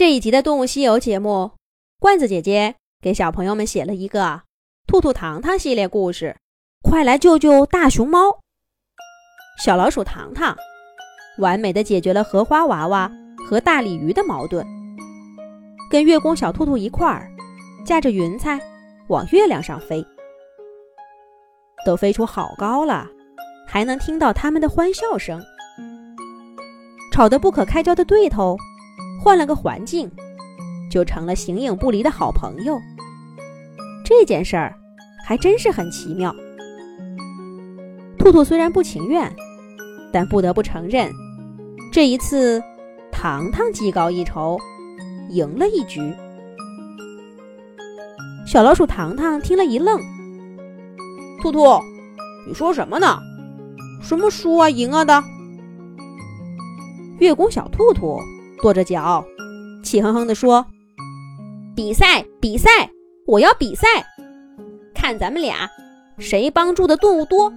这一集的《动物西游》节目，罐子姐姐给小朋友们写了一个《兔兔糖糖》系列故事，快来救救大熊猫！小老鼠糖糖完美的解决了荷花娃娃和大鲤鱼的矛盾，跟月宫小兔兔一块儿驾着云彩往月亮上飞，都飞出好高了，还能听到他们的欢笑声。吵得不可开交的对头，换了个环境，就成了形影不离的好朋友。这件事儿还真是很奇妙。兔兔虽然不情愿，但不得不承认，这一次糖糖技高一筹，赢了一局。小老鼠糖糖听了一愣：“兔兔，你说什么呢？什么输啊赢啊的？”月宫小兔兔跺着脚，气哼哼地说：“比赛，比赛，我要比赛，看咱们俩谁帮助的动物多。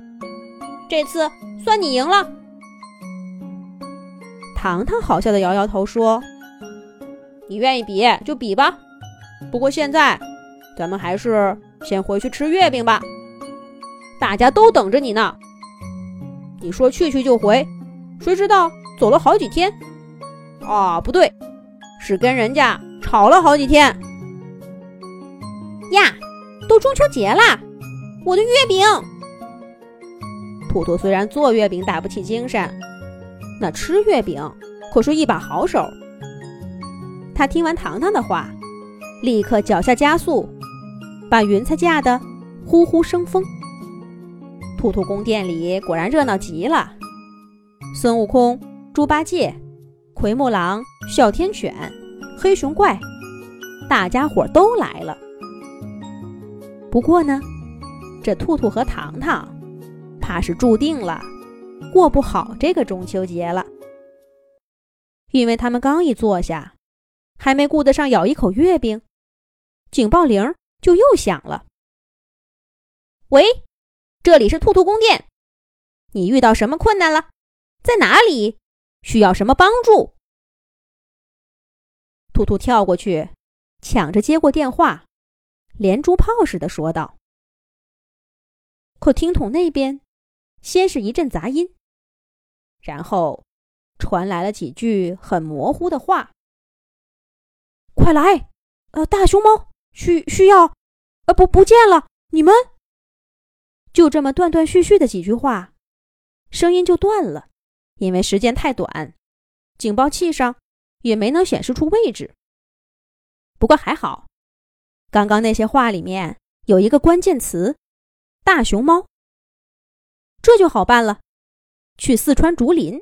这次算你赢了。”糖糖好笑的摇摇头说：“你愿意比就比吧，不过现在咱们还是先回去吃月饼吧，大家都等着你呢。你说去去就回，谁知道？”走了好几天，啊，不对，是跟人家吵了好几天呀！都中秋节啦，我的月饼。兔兔虽然做月饼打不起精神，那吃月饼可是一把好手。他听完糖糖的话，立刻脚下加速，把云彩架得呼呼生风。兔兔宫殿里果然热闹极了，孙悟空。猪八戒、奎木狼、哮天犬、黑熊怪，大家伙都来了。不过呢，这兔兔和糖糖，怕是注定了过不好这个中秋节了。因为他们刚一坐下，还没顾得上咬一口月饼，警报铃就又响了。喂，这里是兔兔宫殿，你遇到什么困难了？在哪里？需要什么帮助？兔兔跳过去，抢着接过电话，连珠炮似的说道。可听筒那边，先是一阵杂音，然后传来了几句很模糊的话：“快来，呃，大熊猫需需要，呃，不不见了，你们。”就这么断断续续的几句话，声音就断了。因为时间太短，警报器上也没能显示出位置。不过还好，刚刚那些话里面有一个关键词“大熊猫”，这就好办了。去四川竹林，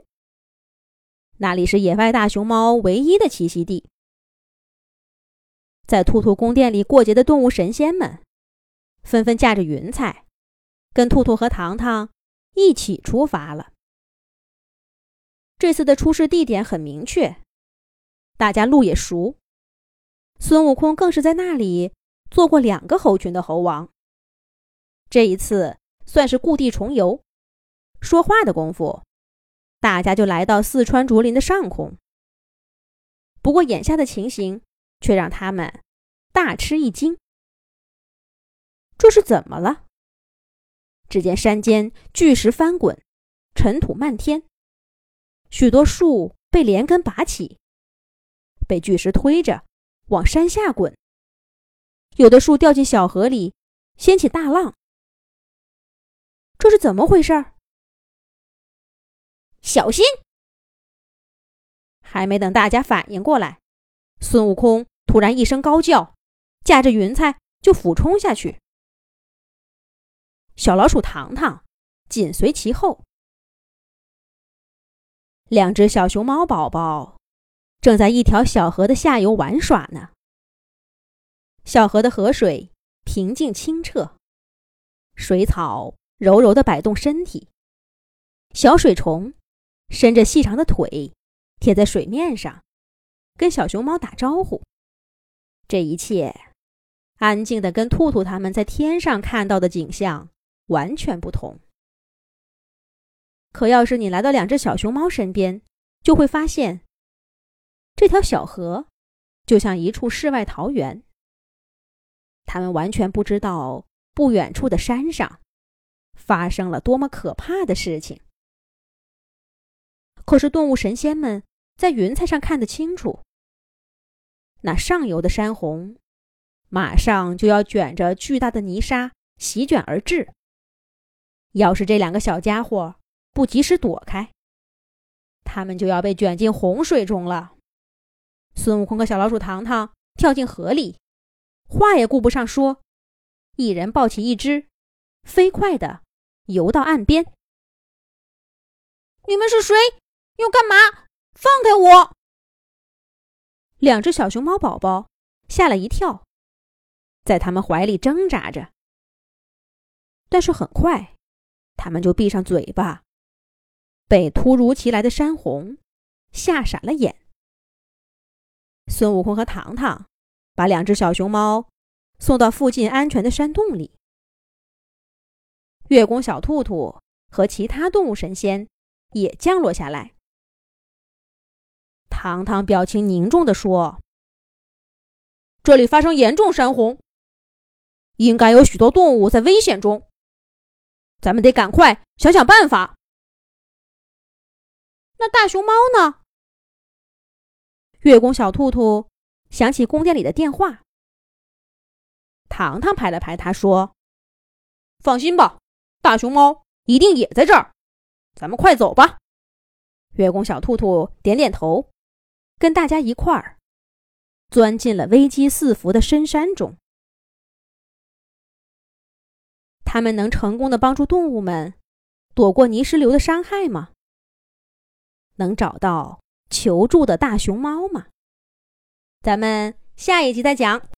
那里是野外大熊猫唯一的栖息地。在兔兔宫殿里过节的动物神仙们，纷纷驾着云彩，跟兔兔和糖糖一起出发了。这次的出事地点很明确，大家路也熟。孙悟空更是在那里做过两个猴群的猴王。这一次算是故地重游，说话的功夫，大家就来到四川竹林的上空。不过眼下的情形却让他们大吃一惊。这是怎么了？只见山间巨石翻滚，尘土漫天。许多树被连根拔起，被巨石推着往山下滚。有的树掉进小河里，掀起大浪。这是怎么回事？小心！还没等大家反应过来，孙悟空突然一声高叫，驾着云彩就俯冲下去。小老鼠糖糖紧随其后。两只小熊猫宝宝正在一条小河的下游玩耍呢。小河的河水平静清澈，水草柔柔地摆动身体，小水虫伸着细长的腿贴在水面上，跟小熊猫打招呼。这一切安静的跟兔兔他们在天上看到的景象完全不同。可要是你来到两只小熊猫身边，就会发现，这条小河就像一处世外桃源。他们完全不知道不远处的山上发生了多么可怕的事情。可是动物神仙们在云彩上看得清楚，那上游的山洪马上就要卷着巨大的泥沙席卷而至。要是这两个小家伙不及时躲开，他们就要被卷进洪水中了。孙悟空和小老鼠糖糖跳进河里，话也顾不上说，一人抱起一只，飞快的游到岸边。你们是谁？要干嘛？放开我！两只小熊猫宝宝吓了一跳，在他们怀里挣扎着。但是很快，他们就闭上嘴巴，被突如其来的山洪吓傻了眼。孙悟空和糖糖把两只小熊猫送到附近安全的山洞里。月宫小兔兔和其他动物神仙也降落下来。糖糖表情凝重地说：“这里发生严重山洪，应该有许多动物在危险中。咱们得赶快想想办法。那大熊猫呢？”月宫小兔兔想起宫殿里的电话。糖糖拍了拍他，说：“放心吧，大熊猫一定也在这儿。咱们快走吧。”月宫小兔兔点点头。跟大家一块儿钻进了危机四伏的深山中。他们能成功的帮助动物们躲过泥石流的伤害吗？能找到求助的大熊猫吗？咱们下一集再讲。